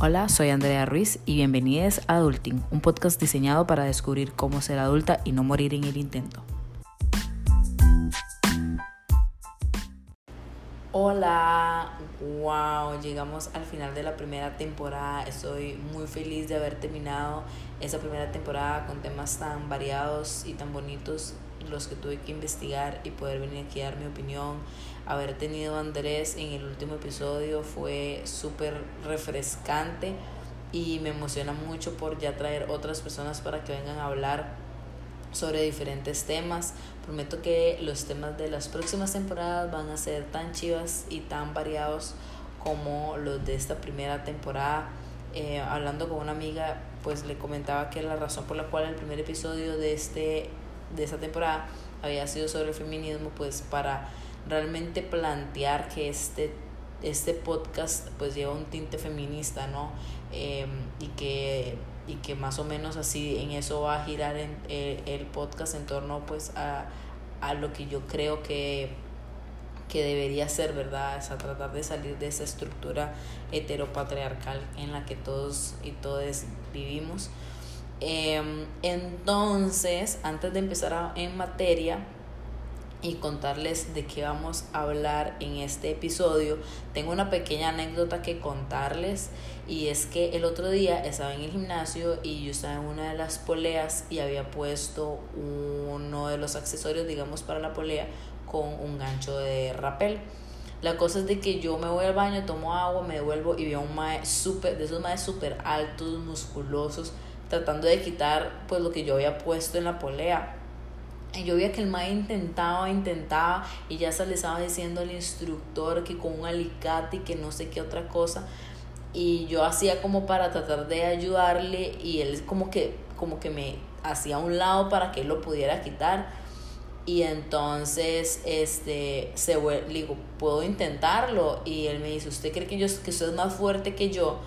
Hola, soy Andrea Ruiz y bienvenidos a Adulting, un podcast diseñado para descubrir cómo ser adulta y no morir en el intento. Hola, wow, llegamos al final de la primera temporada. Estoy muy feliz de haber terminado esa primera temporada con temas tan variados y tan bonitos, los que tuve que investigar y poder venir aquí a dar mi opinión. Haber tenido a Andrés en el último episodio fue súper refrescante y me emociona mucho por ya traer otras personas para que vengan a hablar sobre diferentes temas. Prometo que los temas de las próximas temporadas van a ser tan chivas y tan variados como los de esta primera temporada. Eh, hablando con una amiga, pues le comentaba que la razón por la cual el primer episodio de, este, de esta temporada había sido sobre el feminismo, pues para realmente plantear que este, este podcast pues lleva un tinte feminista, ¿no? Eh, y que y que más o menos así en eso va a girar en, eh, el podcast en torno pues a, a lo que yo creo que, que debería ser, ¿verdad? Es a tratar de salir de esa estructura heteropatriarcal en la que todos y todas vivimos. Em, entonces, antes de empezar en materia, y contarles de qué vamos a hablar en este episodio. Tengo una pequeña anécdota que contarles y es que el otro día estaba en el gimnasio y yo estaba en una de las poleas y había puesto uno de los accesorios, digamos, para la polea con un gancho de rapel. La cosa es de que yo me voy al baño, tomo agua, me devuelvo y veo un mae super, de esos maes súper altos, musculosos, tratando de quitar pues lo que yo había puesto en la polea y yo veía que el mae intentaba, intentaba y ya se le estaba diciendo al instructor que con un alicate y que no sé qué otra cosa. Y yo hacía como para tratar de ayudarle y él como que, como que me hacía un lado para que él lo pudiera quitar. Y entonces, este, se, le digo, puedo intentarlo. Y él me dice, ¿usted cree que, yo, que usted es más fuerte que yo?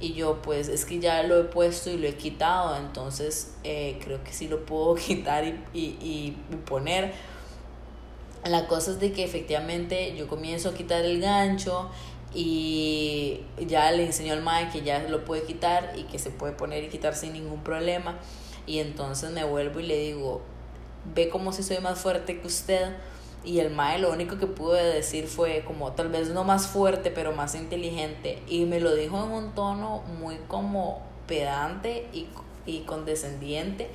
Y yo pues es que ya lo he puesto y lo he quitado, entonces eh, creo que sí lo puedo quitar y, y, y, poner. La cosa es de que efectivamente yo comienzo a quitar el gancho y ya le enseño al mae que ya lo puede quitar y que se puede poner y quitar sin ningún problema. Y entonces me vuelvo y le digo, ve como si soy más fuerte que usted y el mae lo único que pude decir fue como tal vez no más fuerte, pero más inteligente. Y me lo dijo en un tono muy como pedante y, y condescendiente.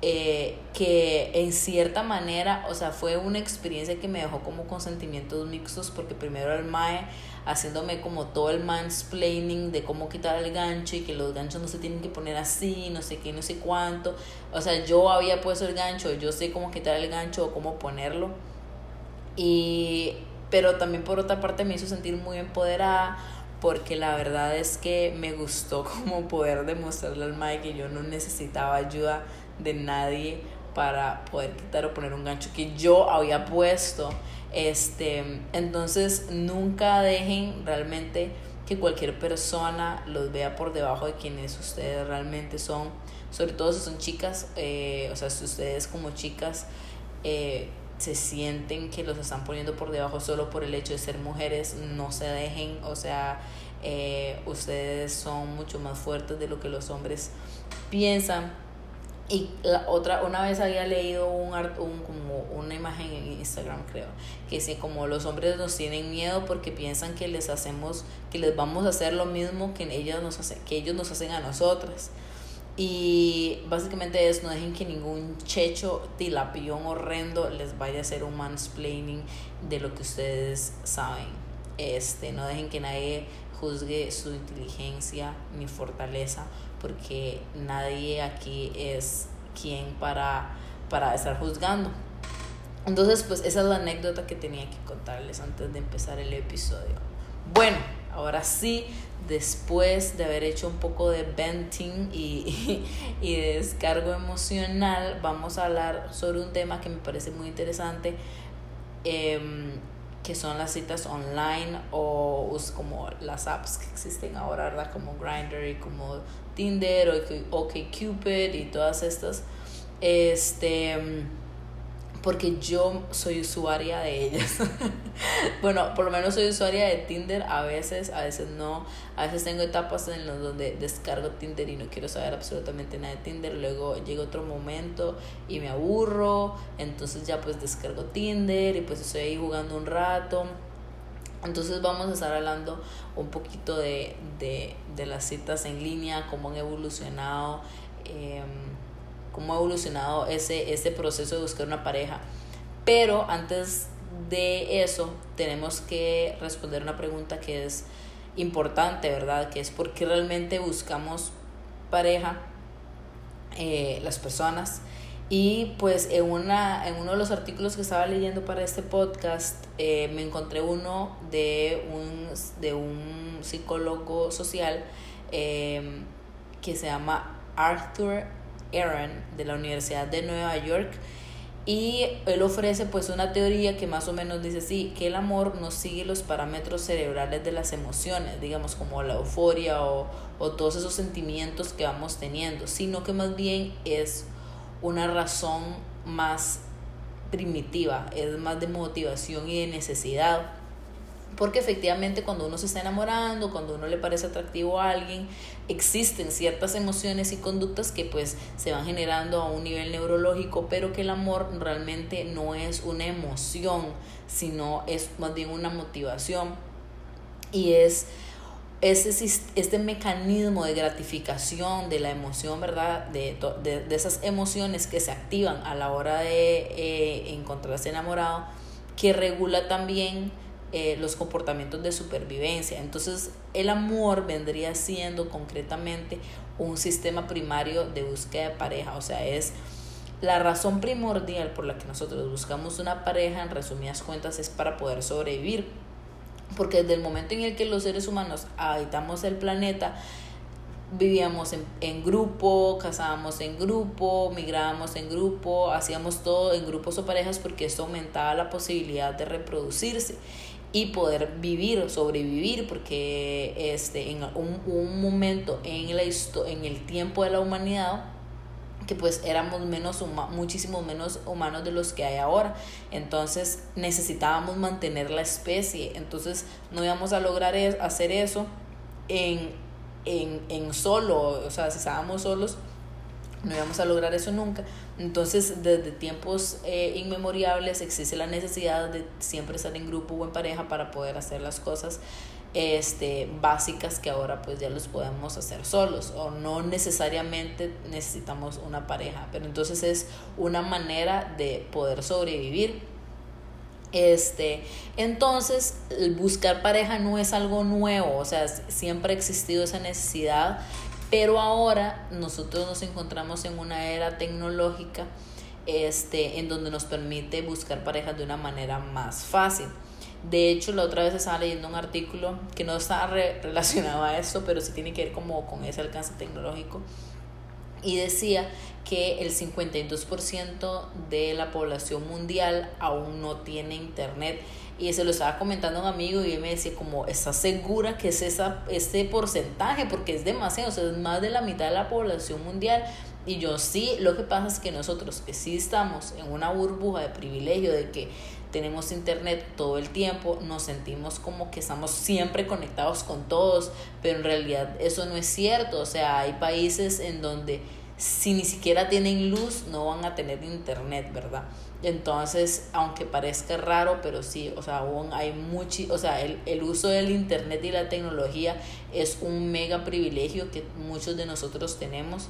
Eh, que en cierta manera, o sea, fue una experiencia que me dejó como con sentimientos mixtos porque primero el mae haciéndome como todo el mansplaining de cómo quitar el gancho y que los ganchos no se tienen que poner así, no sé qué, no sé cuánto. O sea, yo había puesto el gancho, yo sé cómo quitar el gancho o cómo ponerlo y, pero también por otra parte me hizo sentir muy empoderada porque la verdad es que me gustó como poder demostrarle al Mae que yo no necesitaba ayuda de nadie para poder quitar o poner un gancho que yo había puesto. Este, entonces nunca dejen realmente que cualquier persona los vea por debajo de quienes ustedes realmente son, sobre todo si son chicas, eh, o sea, si ustedes como chicas eh, se sienten que los están poniendo por debajo solo por el hecho de ser mujeres, no se dejen, o sea, eh, ustedes son mucho más fuertes de lo que los hombres piensan. Y la otra, una vez había leído un, un como una imagen en Instagram, creo, que dice como los hombres nos tienen miedo porque piensan que les hacemos, que les vamos a hacer lo mismo que ellos nos hacen, que ellos nos hacen a nosotras. Y básicamente es no dejen que ningún checho, tilapión horrendo les vaya a hacer un mansplaining de lo que ustedes saben. Este, no dejen que nadie juzgue su inteligencia ni fortaleza, porque nadie aquí es quien para, para estar juzgando. Entonces, pues esa es la anécdota que tenía que contarles antes de empezar el episodio. Bueno, ahora sí, después de haber hecho un poco de venting y, y, de descargo emocional, vamos a hablar sobre un tema que me parece muy interesante, em, que son las citas online o como las apps que existen ahora, ¿verdad? Como Grindr y como Tinder o OkCupid y todas estas. Este, porque yo soy usuaria de ellas. bueno, por lo menos soy usuaria de Tinder a veces, a veces no. A veces tengo etapas en las donde descargo Tinder y no quiero saber absolutamente nada de Tinder. Luego llega otro momento y me aburro, entonces ya pues descargo Tinder y pues estoy ahí jugando un rato. Entonces vamos a estar hablando un poquito de, de, de las citas en línea, cómo han evolucionado. Eh, cómo ha evolucionado ese, ese proceso de buscar una pareja. Pero antes de eso, tenemos que responder una pregunta que es importante, ¿verdad? Que es por qué realmente buscamos pareja eh, las personas. Y pues en, una, en uno de los artículos que estaba leyendo para este podcast, eh, me encontré uno de un, de un psicólogo social eh, que se llama Arthur Aaron de la Universidad de Nueva York y él ofrece pues una teoría que más o menos dice sí, que el amor no sigue los parámetros cerebrales de las emociones, digamos como la euforia o, o todos esos sentimientos que vamos teniendo, sino que más bien es una razón más primitiva, es más de motivación y de necesidad. Porque efectivamente cuando uno se está enamorando, cuando uno le parece atractivo a alguien, existen ciertas emociones y conductas que pues se van generando a un nivel neurológico, pero que el amor realmente no es una emoción, sino es más bien una motivación. Y es ese, este mecanismo de gratificación de la emoción, ¿verdad? De, de, de esas emociones que se activan a la hora de eh, encontrarse enamorado, que regula también eh, los comportamientos de supervivencia. Entonces el amor vendría siendo concretamente un sistema primario de búsqueda de pareja, o sea, es la razón primordial por la que nosotros buscamos una pareja, en resumidas cuentas, es para poder sobrevivir. Porque desde el momento en el que los seres humanos habitamos el planeta, vivíamos en, en, grupo, casábamos en grupo, migrábamos en grupo, hacíamos todo en grupos o parejas porque esto aumentaba la posibilidad de reproducirse y poder vivir, sobrevivir, porque este, en un, un momento en, la en el tiempo de la humanidad, que pues éramos menos muchísimo menos humanos de los que hay ahora. Entonces necesitábamos mantener la especie. Entonces no íbamos a lograr hacer eso en, en, en solo, o sea, si estábamos solos, no íbamos a lograr eso nunca. Entonces, desde tiempos eh, existe la necesidad de siempre estar en grupo o en pareja para poder hacer las cosas este, básicas que ahora pues ya los podemos hacer solos o no necesariamente necesitamos una pareja, pero entonces es una manera de poder sobrevivir. Este, entonces, buscar pareja no es algo nuevo, o sea, siempre ha existido esa necesidad pero ahora nosotros nos encontramos en una era tecnológica este, en donde nos permite buscar parejas de una manera más fácil. De hecho, la otra vez estaba leyendo un artículo que no está relacionado a esto, pero sí tiene que ver como con ese alcance tecnológico. Y decía que el 52% de la población mundial aún no tiene internet y se lo estaba comentando a un amigo y él me decía como, ¿estás segura que es esa, ese porcentaje? Porque es demasiado, o sea, es más de la mitad de la población mundial. Y yo sí, lo que pasa es que nosotros que sí estamos en una burbuja de privilegio de que tenemos internet todo el tiempo, nos sentimos como que estamos siempre conectados con todos, pero en realidad eso no es cierto. O sea, hay países en donde si ni siquiera tienen luz no van a tener internet, ¿verdad? Entonces, aunque parezca raro, pero sí, o sea, aún hay mucho, o sea, el, el uso del Internet y la tecnología es un mega privilegio que muchos de nosotros tenemos,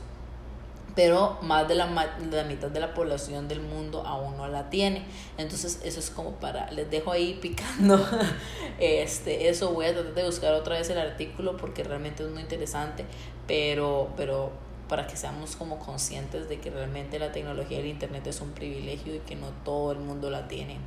pero más de la, la mitad de la población del mundo aún no la tiene. Entonces, eso es como para, les dejo ahí picando, este, eso voy a tratar de buscar otra vez el artículo porque realmente es muy interesante, pero, pero para que seamos como conscientes de que realmente la tecnología del Internet es un privilegio y que no todo el mundo la tiene.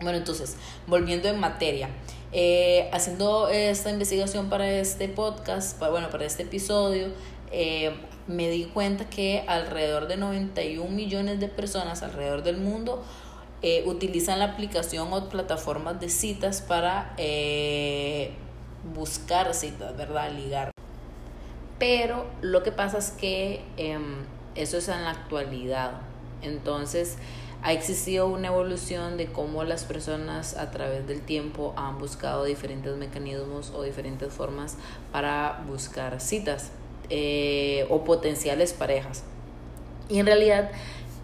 Bueno, entonces, volviendo en materia, eh, haciendo esta investigación para este podcast, para, bueno, para este episodio, eh, me di cuenta que alrededor de 91 millones de personas alrededor del mundo eh, utilizan la aplicación o plataformas de citas para buscar citas, ¿verdad? Ligar. Pero lo que pasa es que em, eso es en la actualidad. Entonces, ha existido una evolución de cómo las personas a través del tiempo han buscado diferentes mecanismos o diferentes formas para buscar citas eh, o potenciales parejas. Y en realidad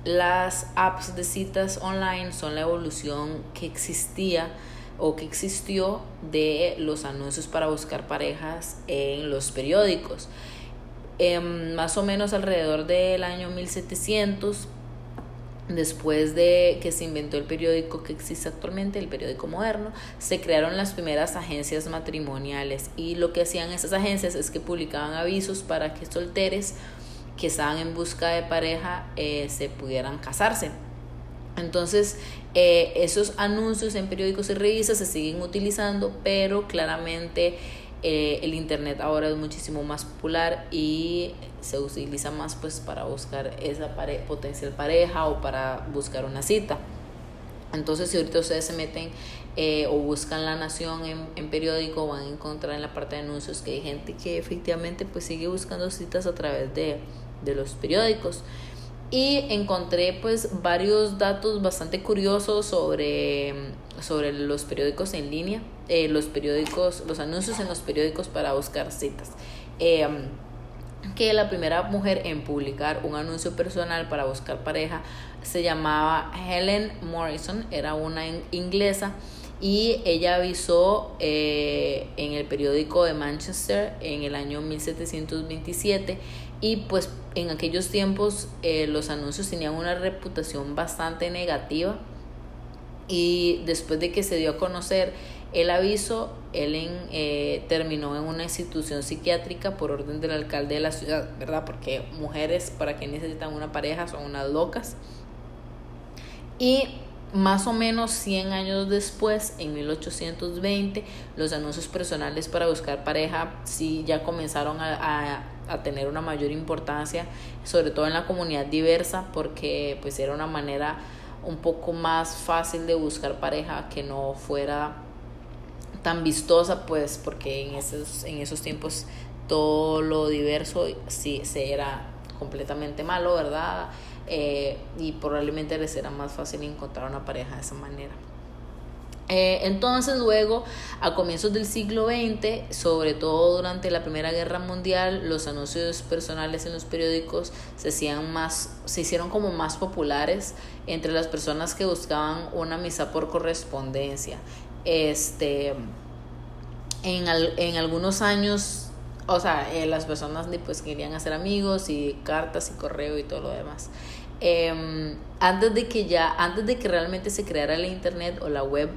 las apps de citas online son la evolución que existía o que existió de los anuncios para buscar parejas en los periódicos. Em, más o menos alrededor del año 1700 Después de que se inventó el periódico que existe actualmente, el periódico moderno, se crearon las primeras agencias matrimoniales y lo que hacían esas agencias es que publicaban avisos para que solteres que estaban en busca de pareja eh, se pudieran casarse. Entonces, eh, esos anuncios en periódicos y revistas se siguen utilizando, pero claramente eh, el internet ahora es muchísimo más popular y se utiliza más pues para buscar esa potencial pareja o para buscar una cita. Entonces si ahorita ustedes se meten eh, o buscan La Nación en, en, periódico van a encontrar en la parte de anuncios que hay gente que efectivamente pues sigue buscando citas a través de, de los periódicos y encontré pues varios datos bastante curiosos sobre, sobre los periódicos en línea, eh, los periódicos, los anuncios en los periódicos para buscar citas. Eh, que la primera mujer en publicar un anuncio personal para buscar pareja se llamaba Helen Morrison, era una inglesa y ella avisó eh, en el periódico de Manchester en el año 1727 y pues en aquellos tiempos eh, los anuncios tenían una reputación bastante negativa y después de que se dio a conocer el aviso, Ellen eh, terminó en una institución psiquiátrica por orden del alcalde de la ciudad, ¿verdad? Porque mujeres para que necesitan una pareja son unas locas. Y más o menos 100 años después, en 1820, los anuncios personales para buscar pareja sí ya comenzaron a, a, tener una mayor importancia, sobre todo en la comunidad diversa, porque pues era una manera un poco más fácil de buscar pareja que no fuera tan vistosa, pues porque en esos, en esos tiempos todo lo diverso sí se era completamente malo, ¿verdad? Eh, y probablemente les será más fácil encontrar una pareja de esa manera. Eh, entonces luego, a comienzos del siglo XX, sobre todo durante la Primera Guerra Mundial, los anuncios personales en los periódicos se, hacían más, se hicieron como más populares entre las personas que buscaban una misa por correspondencia. Este, en, en algunos años o sea, eh, las personas pues querían hacer amigos y cartas y correo y todo lo demás. Em, antes de que ya, antes de que realmente se creara la internet o la web,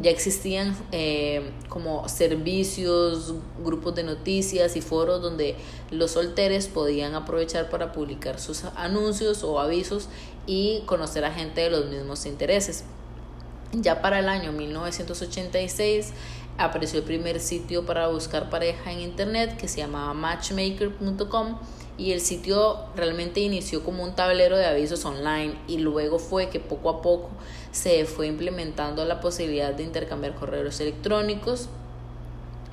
ya existían eh, como servicios, grupos de noticias y foros donde los solteros podían aprovechar para publicar sus anuncios o avisos y conocer a gente de los mismos intereses. Ya para el año 1986 apareció el primer sitio para buscar pareja en internet que se llamaba matchmaker.com y el sitio realmente inició como un tablero de avisos online y luego fue que poco a poco se fue implementando la posibilidad de intercambiar correos electrónicos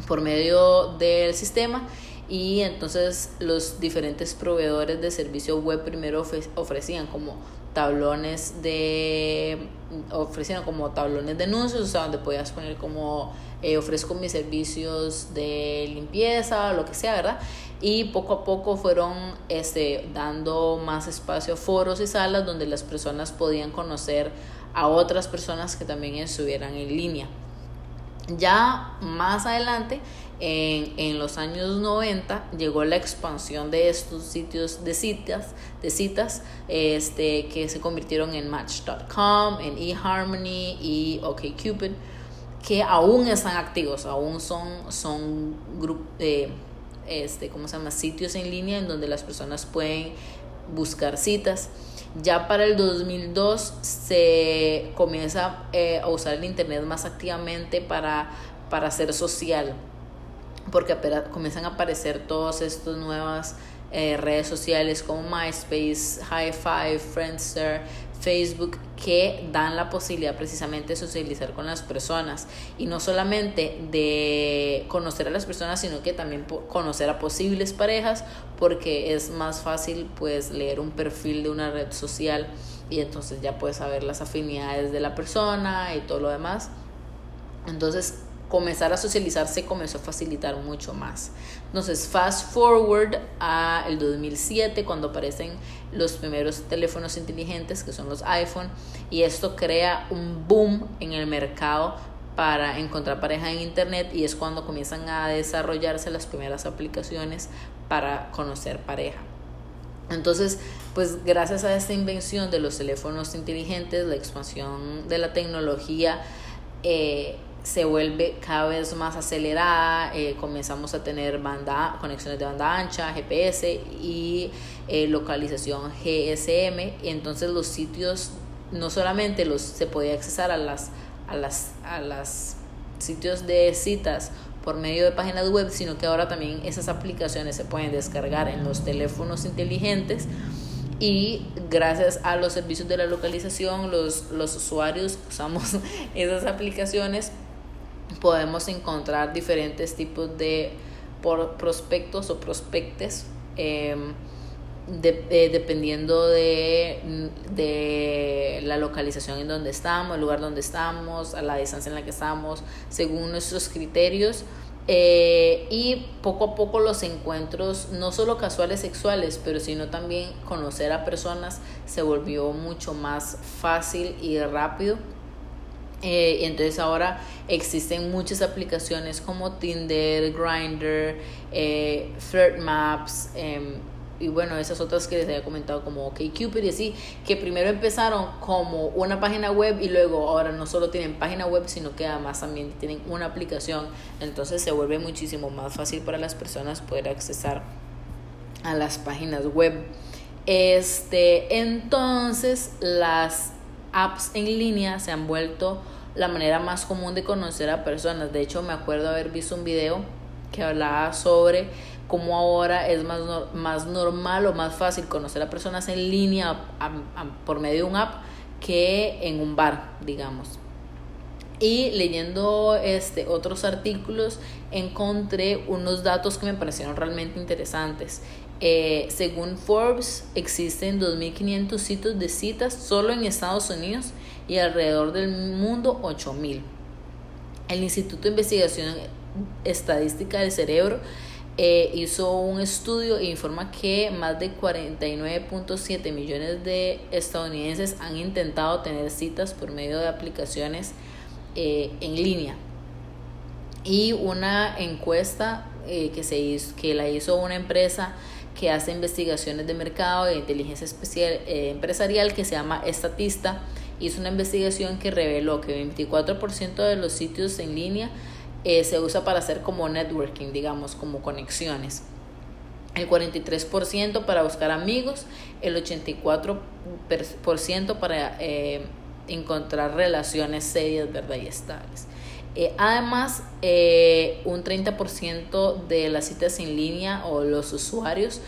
por medio del sistema y entonces los diferentes proveedores de servicio web primero ofrecían como tablones de ofrecieron como tablones de anuncios o sea donde podías poner como eh, ofrezco mis servicios de limpieza, lo que sea, ¿verdad? Y poco a poco fueron este, dando más espacio foros y salas donde las personas podían conocer a otras personas que también estuvieran en línea. Ya más adelante, en, en, los años 90 llegó la expansión de estos sitios de citas, de citas este, que se convirtieron en Match.com, en eHarmony y OkCupid que aún están activos, aún son, son eh, este, ¿cómo se llama? sitios en línea en donde las personas pueden buscar citas. Ya para el 2002 se comienza eh, a usar el Internet más activamente para, para ser social, porque comienzan a aparecer todas estas nuevas eh, redes sociales como MySpace, High Five, Friendster, Facebook que dan la posibilidad precisamente de socializar con las personas y no solamente de conocer a las personas sino que también conocer a posibles parejas porque es más fácil pues leer un perfil de una red social y entonces ya puedes saber las afinidades de la persona y todo lo demás. Entonces, comenzar a socializarse comenzó a facilitar mucho más. Entonces, fast forward a el 2007 cuando aparecen los primeros teléfonos inteligentes que son los iPhone y esto crea un boom en el mercado para encontrar pareja en internet y es cuando comienzan a desarrollarse las primeras aplicaciones para conocer pareja. Entonces, pues gracias a esta invención de los teléfonos inteligentes, la expansión de la tecnología eh, se vuelve cada vez más acelerada, eh, comenzamos a tener banda, conexiones de banda ancha, GPS y eh, localización GSM, entonces los sitios no solamente los se podía accesar a las a las a las sitios de citas por medio de páginas web, sino que ahora también esas aplicaciones se pueden descargar en los teléfonos inteligentes. Y gracias a los servicios de la localización, los, los usuarios usamos esas aplicaciones, podemos encontrar diferentes tipos de prospectos o prospectes. Em, eh, dependiendo de, de, la localización en donde estamos, el lugar donde estamos, a la distancia en la que estamos, según nuestros criterios. Eh, y poco a poco los encuentros, no solo casuales sexuales, pero sino también conocer a personas se volvió mucho más fácil y rápido. Eh, entonces ahora existen muchas aplicaciones como Tinder, Grindr, eh, Third Maps, em, y bueno, esas otras que les había comentado como OkCupid y así, que primero empezaron como una página web y luego ahora no solo tienen página web, sino que además también tienen una aplicación. Entonces se vuelve muchísimo más fácil para las personas poder accesar a las páginas web. Este, entonces las apps en línea se han vuelto la manera más común de conocer a personas. De hecho, me acuerdo haber visto un video que hablaba sobre como ahora es más, más normal o más fácil conocer a personas en línea por medio de un app que en un bar, digamos. Y leyendo este, otros artículos encontré unos datos que me parecieron realmente interesantes. Eh, según Forbes, existen 2.500 sitios de citas solo en Estados Unidos y alrededor del mundo 8.000. El Instituto de Investigación Estadística del Cerebro eh, hizo un estudio e informa que más de 49.7 millones de estadounidenses han intentado tener citas por medio de aplicaciones eh, en línea. Y una encuesta eh, que, se que la hizo una empresa que hace investigaciones de mercado e inteligencia especial, empresarial que se llama Estatista, hizo una investigación que reveló que 24% de los sitios en línea eh, se usa para hacer como networking, digamos, como conexiones. El 43% para buscar amigos, el 84% para eh, encontrar relaciones serias, ¿verdad? Y estables. Eh, además, un 30% de las citas en línea o los usuarios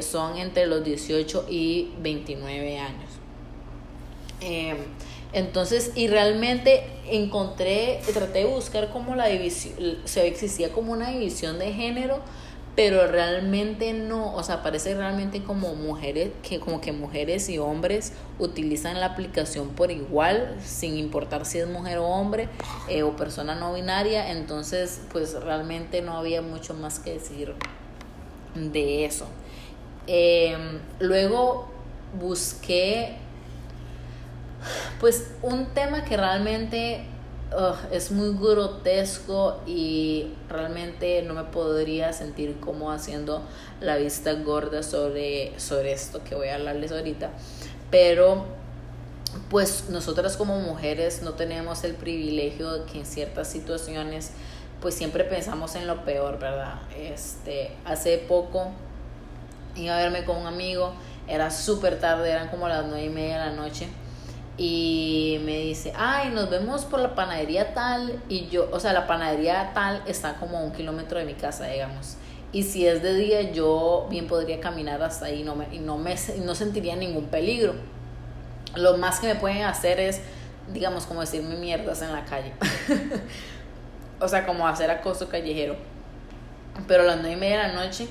son entre los 18 y 29 años. Entonces, y realmente encontré, traté de buscar como la división, se existía como una división de género, pero realmente no, o sea, parece realmente como mujeres, que como que mujeres y hombres utilizan la aplicación por igual, sin importar si es mujer o hombre eh, o persona no binaria, entonces pues realmente no había mucho más que decir de eso. Em, luego busqué pues un tema que realmente es muy grotesco y realmente no me podría sentir como haciendo la vista gorda sobre, sobre esto que voy a hablarles ahorita. Pero pues nosotras como mujeres no tenemos el privilegio de que en ciertas situaciones pues siempre pensamos en lo peor, ¿verdad? Este, hace poco iba a verme con un amigo, era súper tarde, eran como las nueve y media de la noche y me dice, ay, nos vemos por la panadería tal, y yo, o sea, la panadería tal está como a un kilómetro de mi casa, digamos. Y si es de día, yo bien podría caminar hasta ahí no me, y no, me, no sentiría ningún peligro. Lo más que me pueden hacer es, digamos, como decirme mierdas en la calle. o sea, como hacer acoso callejero. Pero a las nueve y media de la noche,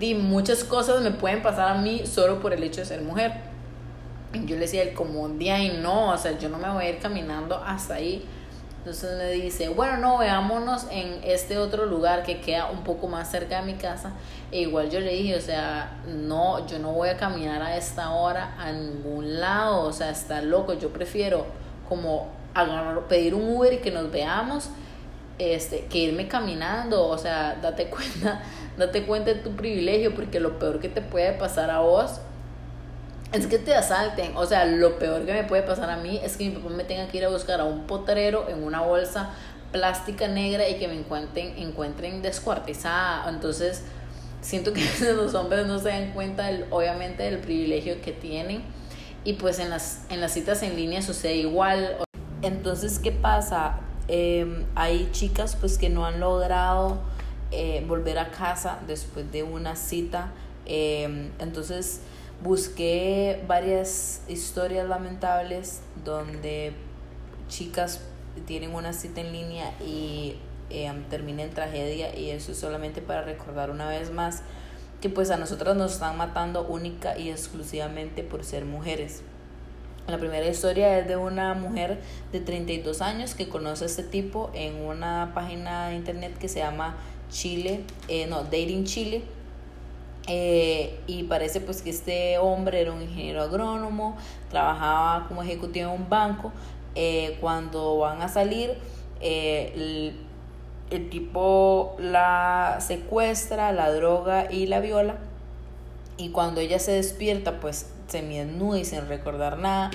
di muchas cosas me pueden pasar a mí solo por el hecho de ser mujer yo le decía, el como día y no, o sea, yo no me voy a ir caminando hasta ahí. Entonces me dice, bueno, no, veámonos en este otro lugar que queda un poco más cerca de mi casa. E igual yo le dije, o sea, no, yo no voy a caminar a esta hora a ningún lado, o sea, está loco, yo prefiero como agarrar, pedir un Uber y que nos veamos, este, que irme caminando, o sea, date cuenta, date cuenta de tu privilegio, porque lo peor que te puede pasar a vos es que te asalten. O sea, lo peor que me puede pasar a mí es que mi papá me tenga que ir a buscar a un potrero en una bolsa plástica negra y que me encuentren, encuentren descuartizada. Entonces, siento que los hombres no se dan cuenta, del, obviamente, del privilegio que tienen. Y pues en las, en las citas en línea sucede igual. Entonces, ¿qué pasa? Em, hay chicas pues que no han logrado eh, volver a casa después de una cita. Em, entonces, busqué varias historias lamentables donde chicas tienen una cita en línea y eh, termina en tragedia y eso es solamente para recordar una vez más que pues a nosotras nos están matando única y exclusivamente por ser mujeres. La primera historia es de una mujer de 32 años que conoce a este tipo en una página de internet que se llama Chile, eh, no, Dating Chile eh, y parece pues que este hombre era un ingeniero agrónomo, trabajaba como ejecutivo en un banco. Eh, cuando van a salir, eh, el, el, tipo la secuestra, la droga y la viola. Y cuando ella se despierta, pues se desnuda y sin recordar nada.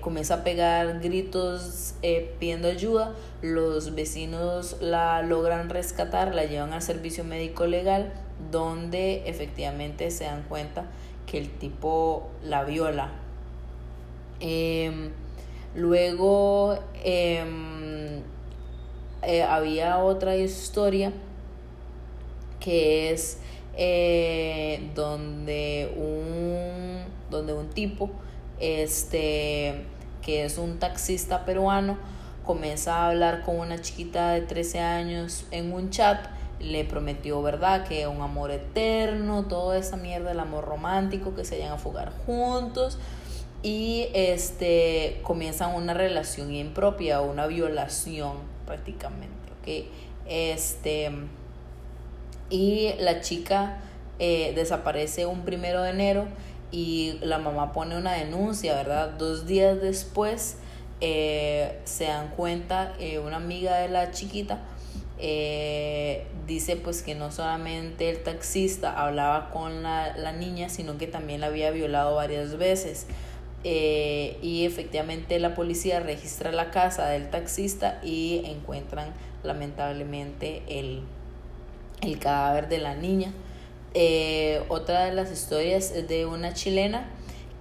comienza a pegar gritos pidiendo ayuda. Los vecinos la logran rescatar, la llevan al servicio médico legal donde efectivamente se dan cuenta que el tipo la viola. Em, luego em, eh, había otra historia que es eh, donde un donde un tipo este que es un taxista peruano comienza a hablar con una chiquita de 13 años en un chat le prometió, ¿verdad? Que un amor eterno, toda esa mierda, el amor romántico, que se vayan a fugar juntos y este comienzan una relación impropia, una violación prácticamente, ¿ok? Este y la chica eh, desaparece un primero de enero y la mamá pone una denuncia, ¿verdad? Dos días después eh, se dan cuenta eh, una amiga de la chiquita eh, dice pues que no solamente el taxista hablaba con la, la niña, sino que también la había violado varias veces. Eh, y efectivamente la policía registra la casa del taxista y encuentran lamentablemente el, el cadáver de la niña. Eh, otra de las historias es de una chilena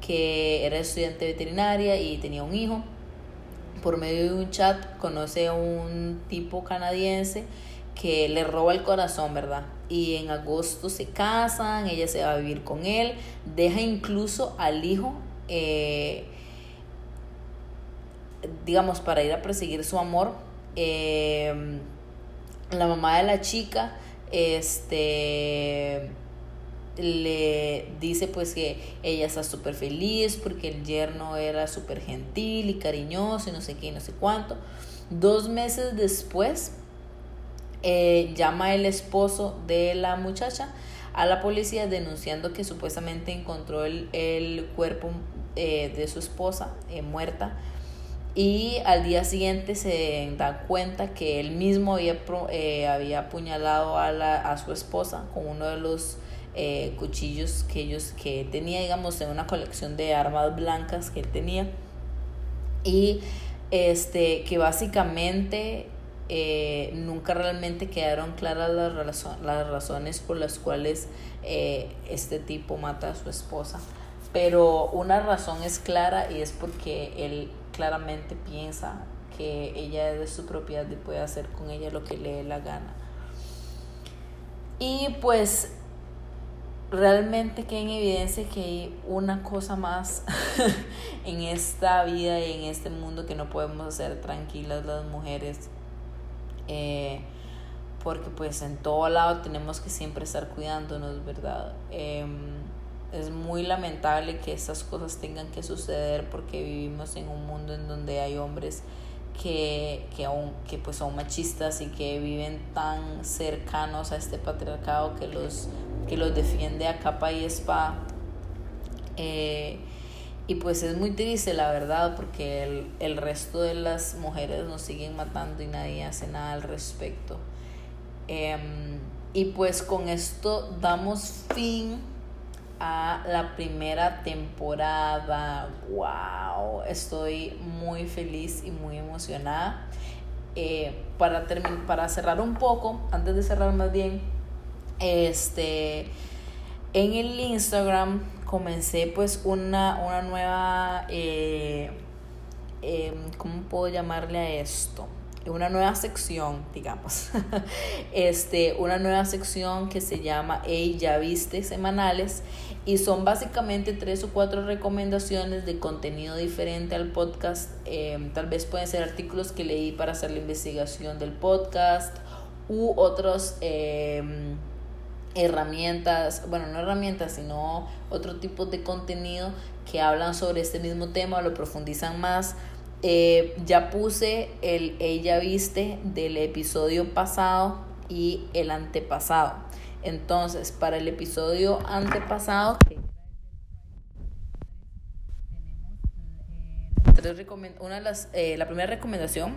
que era estudiante veterinaria y tenía un hijo por medio de un chat conoce a un tipo canadiense que le roba el corazón, ¿verdad? Y en agosto se casan, ella se va a vivir con él, deja incluso al hijo, eh, digamos, para ir a perseguir su amor. Eh, la mamá de la chica, este le dice pues que ella está súper feliz porque el yerno era súper gentil y cariñoso y no sé qué y no sé cuánto. Dos meses después eh, llama el esposo de la muchacha a la policía denunciando que supuestamente encontró el, el cuerpo eh, de su esposa eh, muerta y al día siguiente se da cuenta que él mismo había, había apuñalado a, la, a su esposa con uno de los eh, cuchillos que ellos que tenía digamos en una colección de armas blancas que él tenía. Y este que básicamente eh, nunca realmente quedaron claras las, las razones por las cuales eh, este tipo mata a su esposa. Pero una razón es clara y es porque él claramente piensa que ella es de su propiedad y puede hacer con ella lo que le dé la gana. Y pues realmente que en evidencia que hay una cosa más en esta vida y en este mundo que no podemos hacer tranquilas las mujeres. Eh, porque pues en todo lado tenemos que siempre estar cuidándonos, ¿verdad? Em, es muy lamentable que estas cosas tengan que suceder porque vivimos en un mundo en donde hay hombres que, que, aún, pues son machistas y que viven tan cercanos a este patriarcado que los, que los defiende a capa y espada. Eh, y pues es muy triste la verdad porque el, el resto de las mujeres nos siguen matando y nadie hace nada al respecto. Em, y pues con esto damos fin a la primera temporada. ¡Wow! Estoy muy feliz y muy emocionada. Eh, para, para cerrar un poco, antes de cerrar más bien, este, en el Instagram comencé pues una, una nueva, eh, em, ¿cómo puedo llamarle a esto? una nueva sección, digamos, este, una nueva sección que se llama Hey, ya viste semanales y son básicamente tres o cuatro recomendaciones de contenido diferente al podcast. Em, tal vez pueden ser artículos que leí para hacer la investigación del podcast u otros em, herramientas, bueno, no herramientas, sino otro tipo de contenido que hablan sobre este mismo tema lo profundizan más eh, ya puse el ella viste del episodio pasado y el antepasado. Entonces, para el episodio antepasado, una de las, eh, la primera recomendación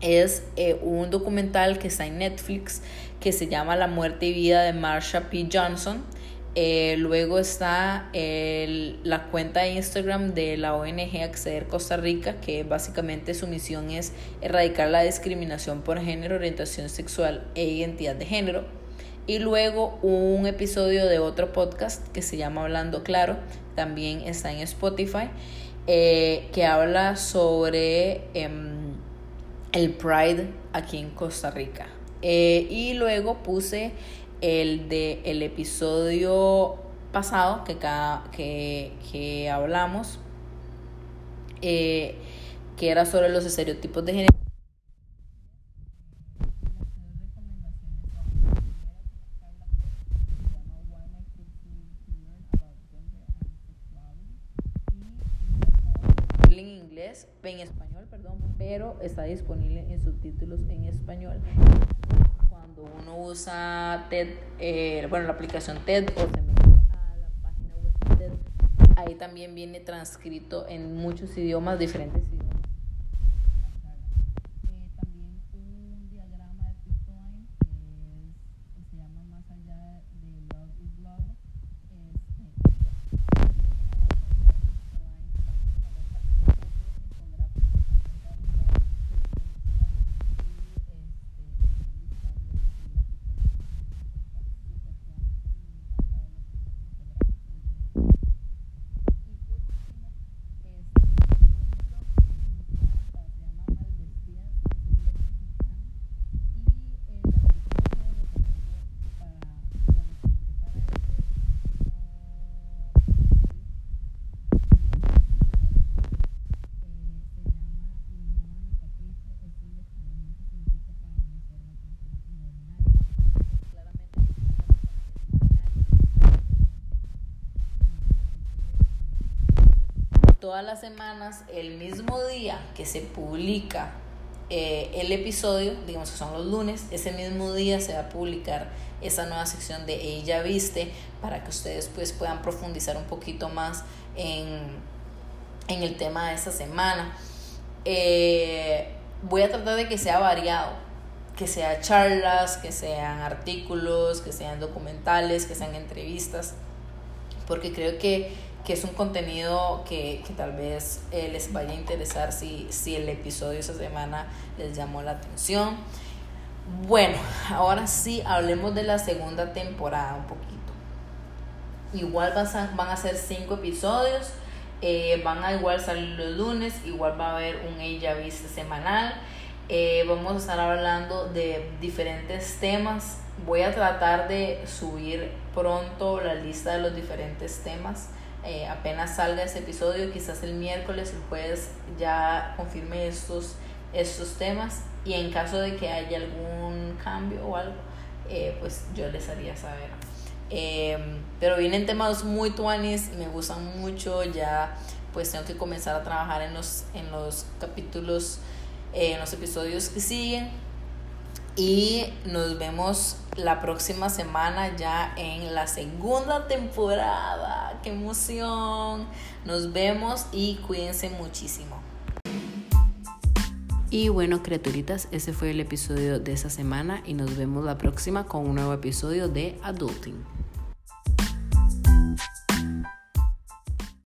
es eh, un documental que está en Netflix que se llama La muerte y vida de Marsha P. Johnson. Eh, luego está la cuenta de Instagram de la ONG Acceder Costa Rica, que básicamente su misión es erradicar la discriminación por género, orientación sexual e identidad de género. Y luego un episodio de otro podcast que se llama Hablando Claro, también está en Spotify, eh, que habla sobre em, el Pride aquí en Costa Rica. Eh, y luego puse el de el episodio pasado que, que, que hablamos, eh, que era sobre los estereotipos de género. en inglés, en español, perdón, pero está disponible en subtítulos en español. Cuando uno usa TED, eh, bueno, la aplicación TED o se mete a la página web de TED, ahí también viene transcrito en muchos idiomas, diferentes todas las semanas, el mismo día que se publica eh, el episodio, digamos que son los lunes, ese mismo día se va a publicar esa nueva sección de Ella Viste para que ustedes pues puedan profundizar un poquito más en, en el tema de esta semana. Eh, voy a tratar de que sea variado, que sea charlas, que sean artículos, que sean documentales, que sean entrevistas, porque creo que que es un contenido que, que tal vez eh, les vaya a interesar si, si el episodio esa semana les llamó la atención. Bueno, ahora sí hablemos de la segunda temporada un poquito. Igual van a, van a ser cinco episodios, eh, van a igual salir los lunes, igual va a haber un Ella Viste semanal. Eh, vamos a estar hablando de diferentes temas. Voy a tratar de subir pronto la lista de los diferentes temas eh, apenas salga ese episodio, quizás el miércoles, el jueves ya confirme estos, estos temas y en caso de que haya algún cambio o algo, eh, pues yo les haría saber. Em, pero vienen temas muy tuanis, me gustan mucho, ya pues tengo que comenzar a trabajar en los, en los capítulos, eh, en los episodios que siguen. Y nos vemos la próxima semana ya en la segunda temporada. ¡Qué emoción! Nos vemos y cuídense muchísimo. Y bueno, criaturitas, ese fue el episodio de esa semana y nos vemos la próxima con un nuevo episodio de Adulting.